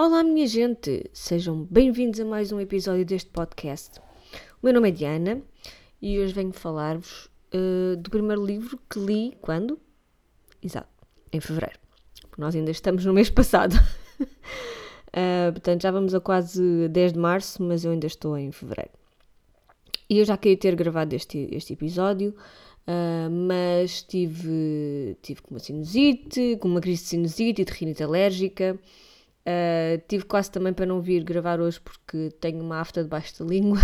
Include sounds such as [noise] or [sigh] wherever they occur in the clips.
Olá, minha gente! Sejam bem-vindos a mais um episódio deste podcast. O meu nome é Diana e hoje venho falar-vos uh, do primeiro livro que li quando? Exato, em fevereiro. Nós ainda estamos no mês passado. uh, [laughs] portanto, já vamos a quase 10 de março, mas eu ainda estou em fevereiro. E eu já queria ter gravado este, este episódio, uh, mas tive, tive com uma sinusite, com uma crise de sinusite e de rinite alérgica. Uh, tive quase também para não vir gravar hoje porque tenho uma afta debaixo da língua.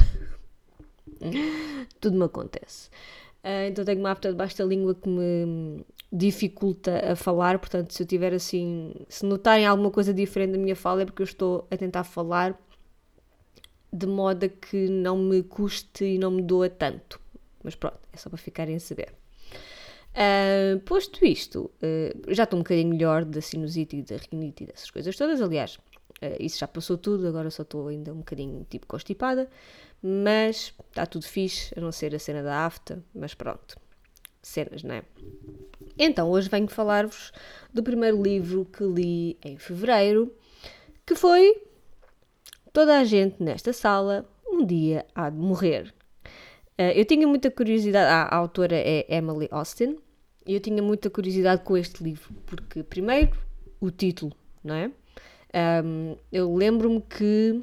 [laughs] Tudo me acontece. Uh, então tenho uma afta debaixo da língua que me dificulta a falar, portanto, se eu tiver assim, se notarem alguma coisa diferente da minha fala é porque eu estou a tentar falar de modo a que não me custe e não me doa tanto. Mas pronto, é só para ficarem a saber. Uh, posto isto, uh, já estou um bocadinho melhor da sinusite e da rinite e dessas coisas todas. Aliás, uh, isso já passou tudo, agora só estou ainda um bocadinho tipo constipada, mas está tudo fixe, a não ser a cena da afta, mas pronto, cenas, não é? Então, hoje venho falar-vos do primeiro livro que li em fevereiro, que foi Toda a gente nesta sala um dia há de morrer. Uh, eu tinha muita curiosidade, a, a autora é Emily Austin, eu tinha muita curiosidade com este livro, porque, primeiro, o título, não é? Um, eu lembro-me que,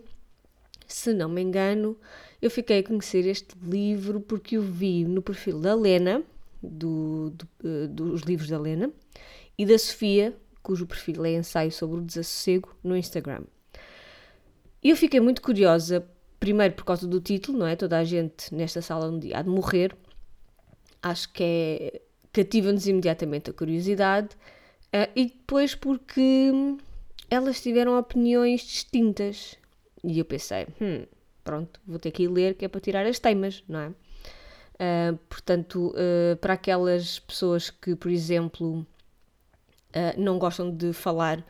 se não me engano, eu fiquei a conhecer este livro porque o vi no perfil da Lena, do, do, uh, dos livros da Lena, e da Sofia, cujo perfil é ensaio sobre o desassossego, no Instagram. E eu fiquei muito curiosa primeiro por causa do título, não é? Toda a gente nesta sala um dia há de morrer. Acho que é cativa-nos imediatamente a curiosidade. Uh, e depois porque elas tiveram opiniões distintas. E eu pensei, hum, pronto, vou ter que ir ler que é para tirar as teimas, não é? Uh, portanto, uh, para aquelas pessoas que, por exemplo, não gostam de falar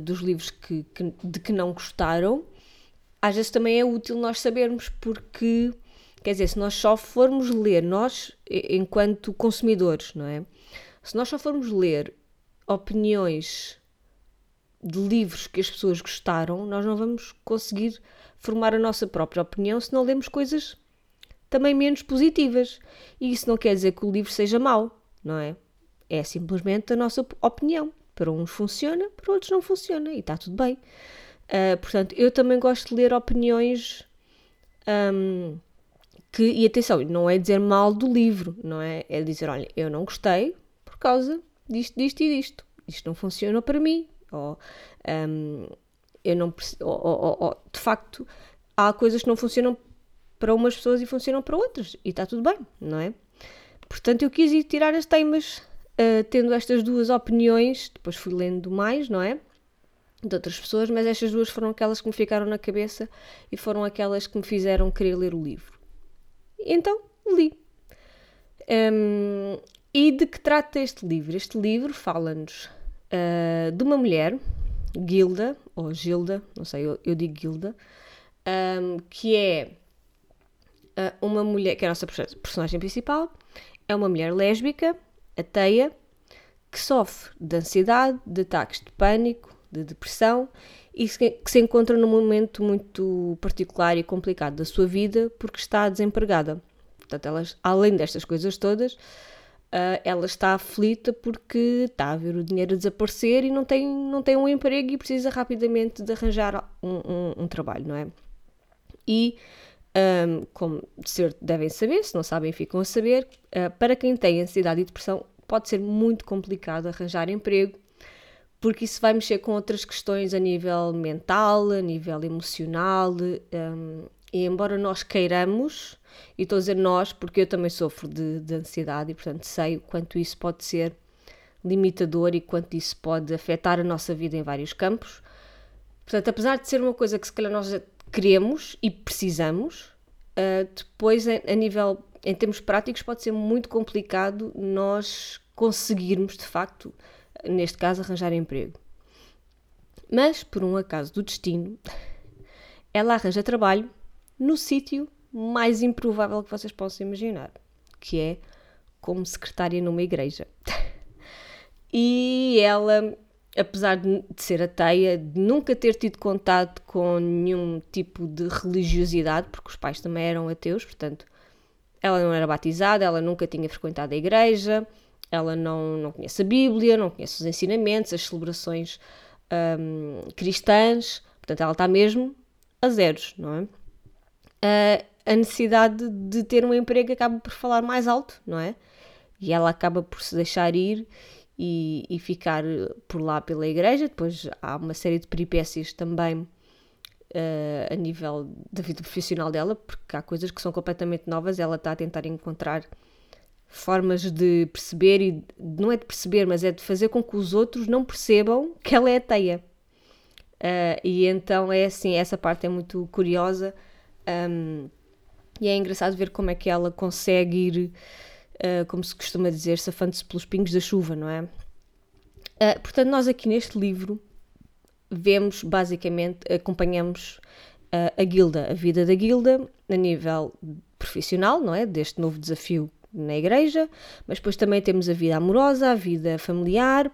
dos livros que, que, de que não gostaram, às vezes também é útil nós sabermos, porque, quer dizer, se nós só formos ler, nós, enquanto consumidores, não é? Se nós só formos ler opiniões de livros que as pessoas gostaram, nós não vamos conseguir formar a nossa própria opinião se não lemos coisas também menos positivas. E isso não quer dizer que o livro seja mau, não é? É simplesmente a nossa opinião. Para uns funciona, para outros não funciona e está tudo bem. Uh, portanto, eu também gosto de ler opiniões um, que, e atenção, não é dizer mal do livro, não é? É dizer, olha, eu não gostei por causa disto, disto e disto. Isto não funciona para mim. Ou, um, eu não ou, ou, ou, de facto, há coisas que não funcionam para umas pessoas e funcionam para outras. E está tudo bem, não é? Portanto, eu quis ir tirar as temas uh, tendo estas duas opiniões. Depois fui lendo mais, não é? de outras pessoas, mas estas duas foram aquelas que me ficaram na cabeça e foram aquelas que me fizeram querer ler o livro. Então, li. Um, e de que trata este livro? Este livro fala-nos uh, de uma mulher, Gilda, ou Gilda, não sei, eu, eu digo Gilda, um, que é uh, uma mulher, que é a nossa personagem principal, é uma mulher lésbica, ateia, que sofre de ansiedade, de ataques de pânico, de depressão e que se encontra num momento muito particular e complicado da sua vida porque está desempregada. Portanto, elas, além destas coisas todas, uh, ela está aflita porque está a ver o dinheiro desaparecer e não tem, não tem um emprego e precisa rapidamente de arranjar um, um, um trabalho, não é? E, um, como devem saber, se não sabem, ficam a saber, uh, para quem tem ansiedade e depressão, pode ser muito complicado arranjar emprego porque isso vai mexer com outras questões a nível mental, a nível emocional, um, e embora nós queiramos, e estou a dizer nós porque eu também sofro de, de ansiedade e portanto sei o quanto isso pode ser limitador e quanto isso pode afetar a nossa vida em vários campos. Portanto, apesar de ser uma coisa que se calhar nós queremos e precisamos, uh, depois a nível, em termos práticos, pode ser muito complicado nós conseguirmos de facto neste caso, arranjar emprego. Mas, por um acaso do destino, ela arranja trabalho no sítio mais improvável que vocês possam imaginar, que é como secretária numa igreja. [laughs] e ela apesar de, ser ateia, de nunca ter tido contato com nenhum tipo de religiosidade, porque os pais também eram ateus, portanto, ela não era batizada, ela nunca tinha frequentado a igreja, ela não, não conhece a Bíblia, não conhece os ensinamentos, as celebrações um, cristãs, portanto, ela está mesmo a zeros, não é? Uh, a necessidade de ter um emprego acaba por falar mais alto, não é? E ela acaba por se deixar ir e, e ficar por lá pela igreja. Depois há uma série de peripécias também uh, a nível da vida profissional dela, porque há coisas que são completamente novas. Ela está a tentar encontrar formas de perceber e não é de perceber, mas é de fazer com que os outros não percebam que ela é ateia. Uh, e então é assim, essa parte é muito curiosa um, e é engraçado ver como é que ela consegue ir uh, como se costuma dizer, safando-se pelos pingos da chuva, não é? Uh, portanto, nós aqui neste livro vemos, basicamente, acompanhamos a Guilda, a vida da Guilda, a nível profissional, não é? Deste novo desafio na igreja, mas depois também temos a vida amorosa, a vida familiar,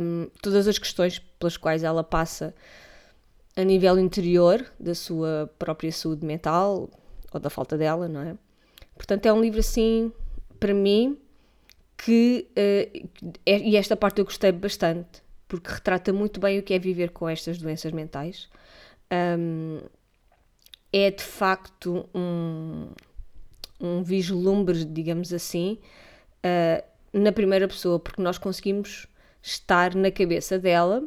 um, todas as questões pelas quais ela passa a nível interior da sua própria saúde mental ou da falta dela, não é? Portanto, é um livro assim, para mim, que. Uh, e esta parte eu gostei bastante, porque retrata muito bem o que é viver com estas doenças mentais. Um, é de facto um, um vislumbre, digamos assim, uh, na primeira pessoa, porque nós conseguimos estar na cabeça dela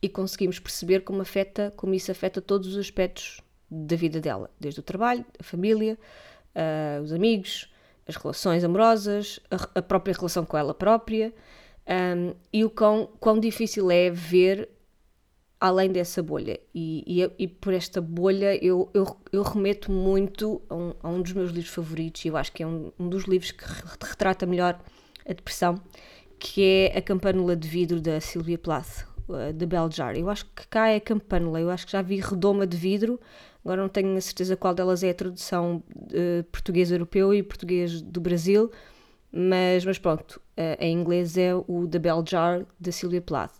e conseguimos perceber como afeta, como isso afeta todos os aspectos da vida dela, desde o trabalho, a família, uh, os amigos, as relações amorosas, a, a própria relação com ela própria um, e o quão, quão difícil é ver além dessa bolha. E, e, e por esta bolha eu, eu, eu remeto muito a um, a um, dos meus livros favoritos, e eu acho que é um, um dos livros que retrata melhor a depressão, que é A Campanula de Vidro da Sylvia Plath, de Beljar. Eu acho que cá é a Campanula, eu acho que já vi Redoma de Vidro, Agora não tenho a certeza qual delas é a tradução uh, português europeu e português do Brasil, mas, mas pronto, uh, em inglês é o The Bell Jar, de Sylvia Plath,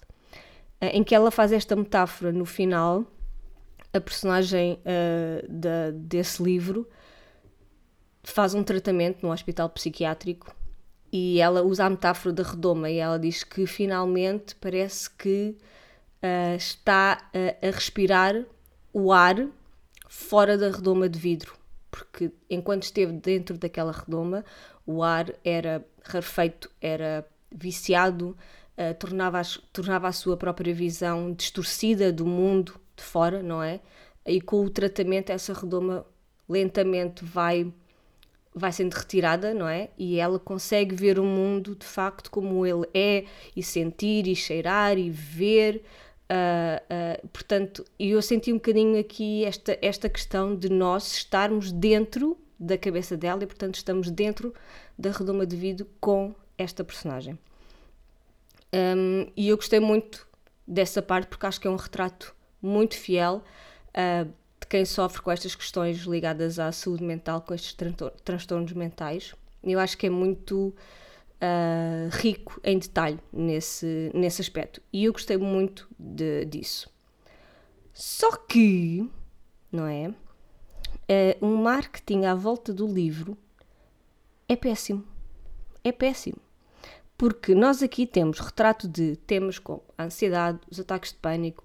em que ela faz esta metáfora no final, a personagem da, desse livro faz um tratamento num hospital psiquiátrico e ela usa a metáfora da redoma e ela diz que finalmente parece que está a respirar o ar fora da redoma de vidro, porque enquanto esteve dentro daquela redoma, o ar era rarefeito, era viciado, uh, tornava, as, tornava a sua própria visão distorcida do mundo de fora, não é? E com o tratamento, essa redoma lentamente vai vai sendo retirada, não é? E ela consegue ver o mundo de facto como ele é, e sentir, e cheirar, e ver, Uh, uh, portanto, eu senti um bocadinho aqui esta, esta questão de nós estarmos dentro da cabeça dela e, portanto, estamos dentro da redoma de vidro com esta personagem. Um, e eu gostei muito dessa parte porque acho que é um retrato muito fiel uh, de quem sofre com estas questões ligadas à saúde mental, com estes transtornos mentais. Eu acho que é muito uh, rico em detalhe nesse, nesse aspecto. E eu gostei muito de, disso. Só que, não é? Uh, um marketing à volta do livro é péssimo. É péssimo. Porque nós aqui temos retrato de temas como a ansiedade, os ataques de pânico,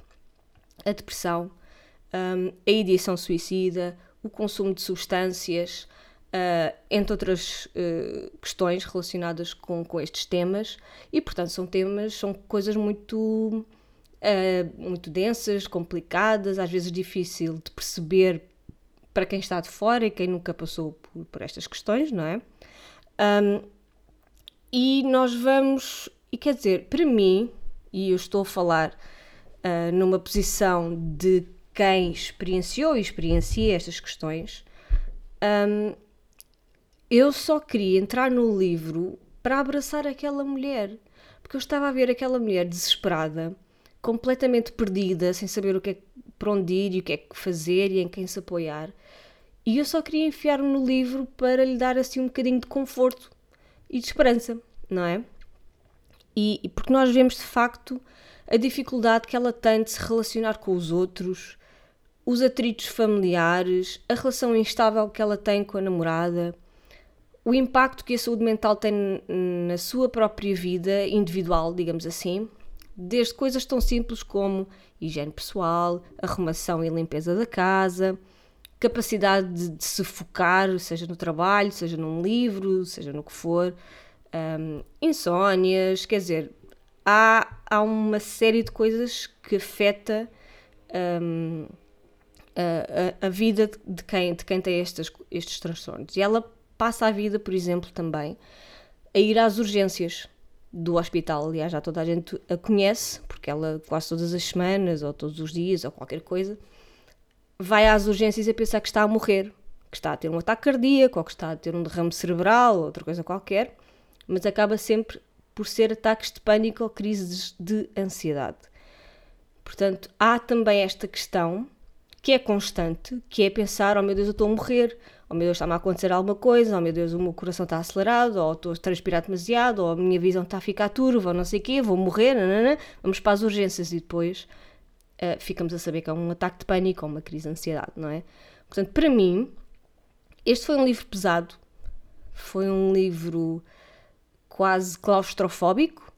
a depressão, um, a ideação suicida, o consumo de substâncias, Uh, entre outras uh, questões relacionadas com, com estes temas, e portanto são temas, são coisas muito, uh, muito densas, complicadas, às vezes difícil de perceber para quem está de fora e quem nunca passou por, por estas questões, não é? Um, e nós vamos, e quer dizer, para mim, e eu estou a falar numa posição de quem experienciou e experiencia estas questões, um, eu só queria entrar no livro para abraçar aquela mulher, porque eu estava a ver aquela mulher desesperada, completamente perdida, sem saber o que é, para onde ir e o que é que fazer e em quem se apoiar. E eu só queria enfiar-me no livro para lhe dar assim um bocadinho de conforto e de esperança, não é? E, e porque nós vemos de facto a dificuldade que ela tem de se relacionar com os outros, os atritos familiares, a relação instável que ela tem com a namorada, o impacto que a saúde mental tem na sua própria vida individual, digamos assim, desde coisas tão simples como higiene pessoal, arrumação e limpeza da casa, capacidade de, de se focar, seja no trabalho, seja num livro, seja no que for, um, insónias, quer dizer, há, há uma série de coisas que afeta um, a, a, vida de quem, de quem tem estes, estes transtornos. E ela passa a vida, por exemplo, também a ir às urgências do hospital. Aliás, já toda a gente a conhece, porque ela quase todas as semanas, ou todos os dias, ou qualquer coisa, vai às urgências a pensar que está a morrer, que está a ter um ataque cardíaco, ou que está a ter um derrame cerebral, ou outra coisa qualquer, mas acaba sempre por ser ataques de pânico ou crises de ansiedade. Portanto, há também esta questão que é constante, que é pensar, oh meu Deus, eu estou a morrer, oh meu Deus, está-me a acontecer alguma coisa, oh meu Deus, o meu coração está acelerado, ou estou a transpirar demasiado, ou a minha visão está a ficar turva, ou não sei o quê, vou morrer, nanana. vamos para as urgências e depois uh, ficamos a saber que é um ataque de pânico ou uma crise de ansiedade, não é? Portanto, para mim, este foi um livro pesado, foi um livro quase claustrofóbico,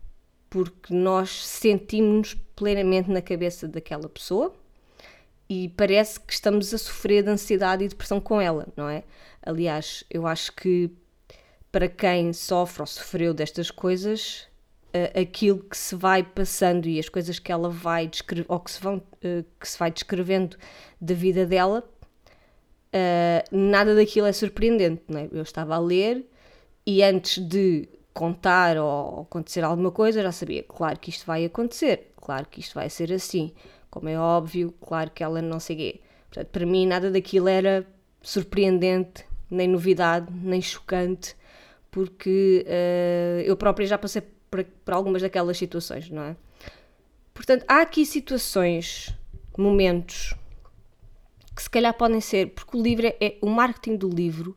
porque nós sentimos-nos plenamente na cabeça daquela pessoa e parece que estamos a sofrer de ansiedade e depressão com ela, não é? Aliás, eu acho que para quem sofre ou sofreu destas coisas, uh, aquilo que se vai passando e as coisas que ela vai descrever, ou que se, vão, uh, que se vai descrevendo da vida dela, uh, nada daquilo é surpreendente, não é? Eu estava a ler e antes de contar ou acontecer alguma coisa, já sabia, claro que isto vai acontecer, claro que isto vai ser assim como é óbvio, claro que ela não sei. Portanto, para mim nada daquilo era surpreendente, nem novidade, nem chocante, porque uh, eu própria já passei por, por, algumas daquelas situações, não é? Portanto, há aqui situações, momentos, que se calhar podem ser, porque o livro é, é o marketing do livro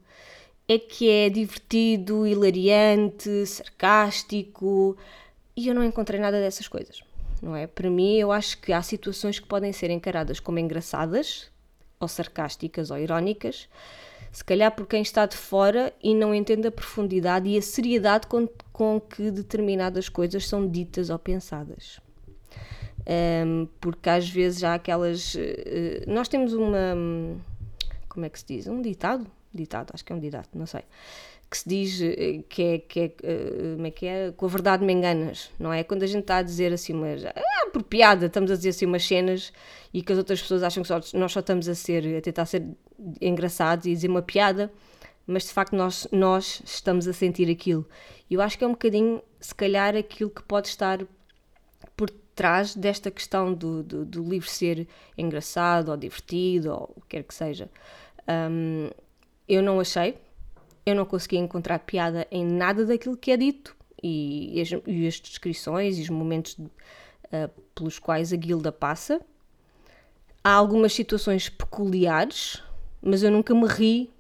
é que é divertido, hilariante, sarcástico, e eu não encontrei nada dessas coisas não é? Para mim, eu acho que há situações que podem ser encaradas como engraçadas, ou sarcásticas, ou irónicas, se calhar por quem está de fora e não entende a profundidade e a seriedade com, com que determinadas coisas são ditas ou pensadas. Um, porque às vezes há aquelas. Uh, nós temos uma. Como é que se diz? Um ditado? Ditado, acho que é um ditado, não sei que se diz eh, que é, que é, eh, como é que é, com a verdade me enganas, não é? Quando a gente está a dizer assim, mas ah, por piada, estamos a dizer assim umas cenas e que as outras pessoas acham que só, nós só estamos a ser, a tentar ser engraçados e dizer uma piada, mas de facto nós, nós estamos a sentir aquilo. E eu acho que é um bocadinho, se calhar, aquilo que pode estar por trás desta questão do, do, do livro ser engraçado ou divertido ou o que quer que seja. Um, eu não achei, eu não consegui encontrar piada em nada daquilo que é dito e, as, e as descrições e os momentos uh, pelos quais a guilda passa. Há algumas situações peculiares, mas eu nunca me ri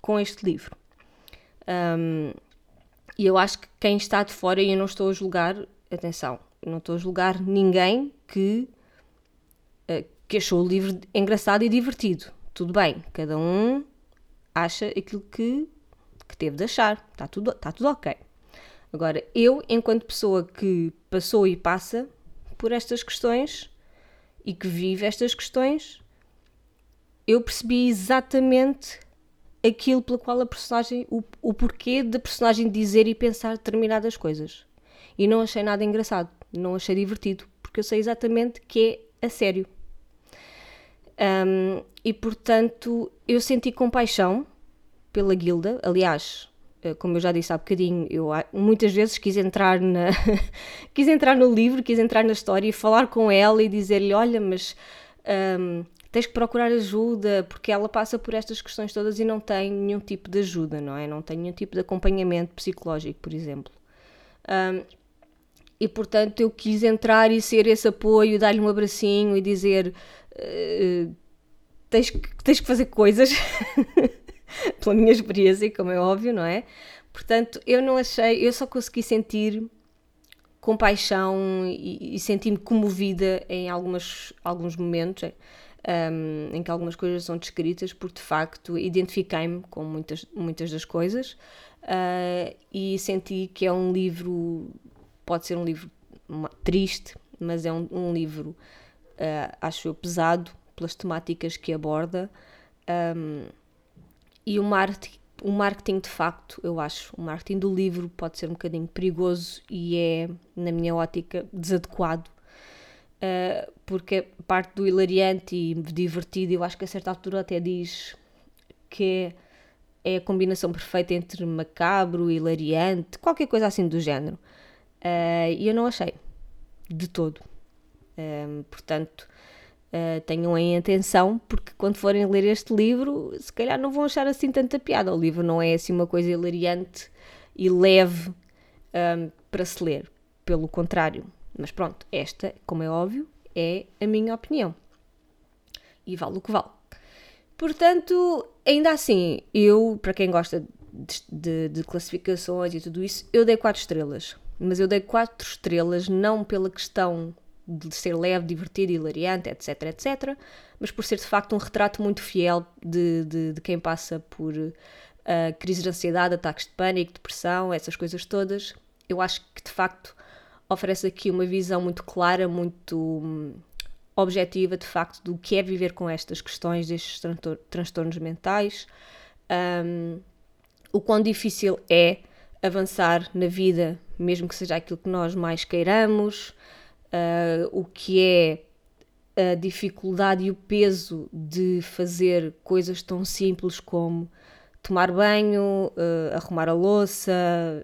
com este livro. Um, e eu acho que quem está de fora, e eu não estou a julgar, atenção, não estou a julgar ninguém que, uh, que achou o livro engraçado e divertido. Tudo bem, cada um acha aquilo que que teve de achar, está tudo, está tudo ok. Agora, eu, enquanto pessoa que passou e passa por estas questões e que vive estas questões, eu percebi exatamente aquilo pelo qual a personagem, o, o porquê da personagem dizer e pensar determinadas coisas. E não achei nada engraçado, não achei divertido, porque eu sei exatamente que é a sério. Um, e portanto, eu senti compaixão pela guilda. Aliás, eh, como eu já disse há bocadinho, eu muitas vezes quis entrar na [laughs] quis entrar no livro, quis entrar na história e falar com ela e dizer-lhe, olha, mas um, tens que procurar ajuda porque ela passa por estas questões todas e não tem nenhum tipo de ajuda, não é? Não tem nenhum tipo de acompanhamento psicológico, por exemplo. Um, e portanto eu quis entrar e ser esse apoio, dar-lhe um abracinho e dizer uh, tens, que, tens que fazer coisas [laughs] pela minha experiência, como é óbvio, não é? Portanto, eu não achei, eu só consegui sentir compaixão e, e senti-me comovida em algumas, alguns momentos um, em que algumas coisas são descritas, porque de facto identifiquei-me com muitas, muitas das coisas uh, e senti que é um livro, pode ser um livro triste, mas é um, um livro, uh, acho eu, pesado pelas temáticas que aborda. Um, e o marketing, o marketing, de facto, eu acho, o marketing do livro pode ser um bocadinho perigoso e é, na minha ótica, desadequado. Uh, porque parte do hilariante e divertido, eu acho que a certa altura até diz que é a combinação perfeita entre macabro, hilariante, qualquer coisa assim do género. Uh, e eu não achei, de todo. Um, portanto, uh, tenham em atenção, porque quando forem ler este livro, se calhar não vão achar assim tanta piada. O livro não é assim uma coisa hilariante e leve um, para se ler, pelo contrário. Mas pronto, esta, como é óbvio, é a minha opinião. E vale o que vale. Portanto, ainda assim, eu, para quem gosta de, de, de, classificações e tudo isso, eu dei 4 estrelas. Mas eu dei 4 estrelas não pela questão de ser leve, divertido, hilariante, etc, etc, mas por ser de facto um retrato muito fiel de, de, de quem passa por uh, crises de ansiedade, ataques de pânico, depressão, essas coisas todas. Eu acho que de facto oferece aqui uma visão muito clara, muito hum, objetiva de facto do que é viver com estas questões, destes transtornos mentais, um, o quão difícil é avançar na vida, mesmo que seja aquilo que nós mais queiramos, uh, o que é a dificuldade e o peso de fazer coisas tão simples como tomar banho, uh, arrumar a louça,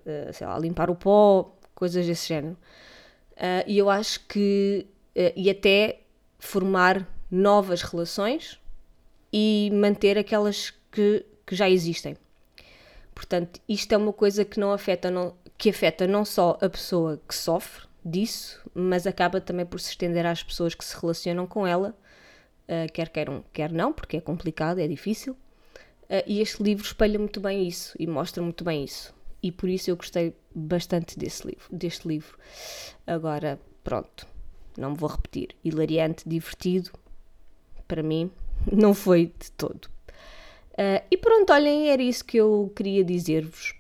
uh, lá, limpar o pó, coisas desse género. e eu acho que, e até formar novas relações e manter aquelas que, que já existem. Portanto, isto é uma coisa que não afeta, não, que afeta não só a pessoa que sofre disso, mas acaba também por se estender às pessoas que se relacionam com ela, uh, quer queiram, quer não, porque é complicado, é difícil. Uh, e este livro espelha muito bem isso e mostra muito bem isso. E por isso eu gostei bastante desse livro, deste livro. Agora, pronto, não me vou repetir, hilariante, divertido, para mim, [laughs] não foi de todo. Uh, e pronto, olhem, era isso que eu queria dizer-vos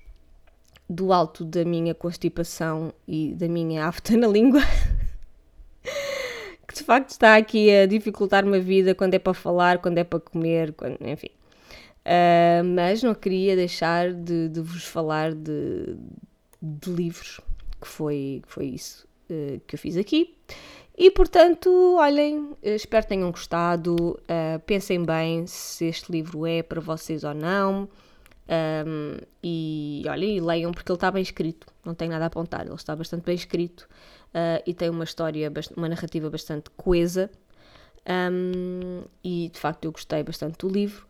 do alto da minha constipação e da minha afta na língua. [laughs] que de facto está aqui a dificultar-me a vida quando é para falar, quando é para comer, quando, enfim. Uh, mas não queria deixar de, de vos falar de, de, livros, que foi, foi isso uh, que eu fiz aqui. E portanto, olhem, espero que tenham gostado. Uh, pensem bem se este livro é para vocês ou não. Um, e olhem, leiam porque ele está bem escrito, não tem nada a apontar, ele está bastante bem escrito e tem uma história, uma narrativa bastante coesa. Um, e de facto eu gostei bastante do livro.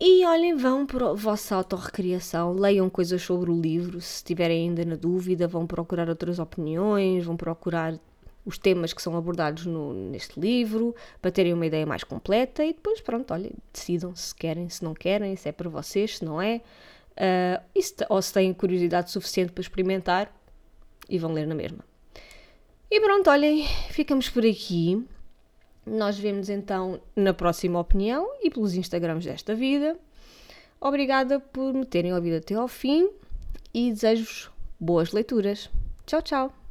E olhem, vão para a vossa autorrecriação, leiam coisas sobre o livro, se estiverem ainda na dúvida, vão procurar outras opiniões, vão procurar os temas que são abordados no, neste livro, para terem uma ideia mais completa e depois, pronto, olha, decidam se querem, se não querem, se é para vocês, se não é, uh, se, ou se têm curiosidade suficiente para experimentar e vão ler na mesma. E pronto, olhem, ficamos por aqui. Nós vemos então na próxima opinião e pelos Instagrams desta vida. Obrigada por me terem ouvido até ao fim e desejo-vos boas leituras. Tchau, tchau!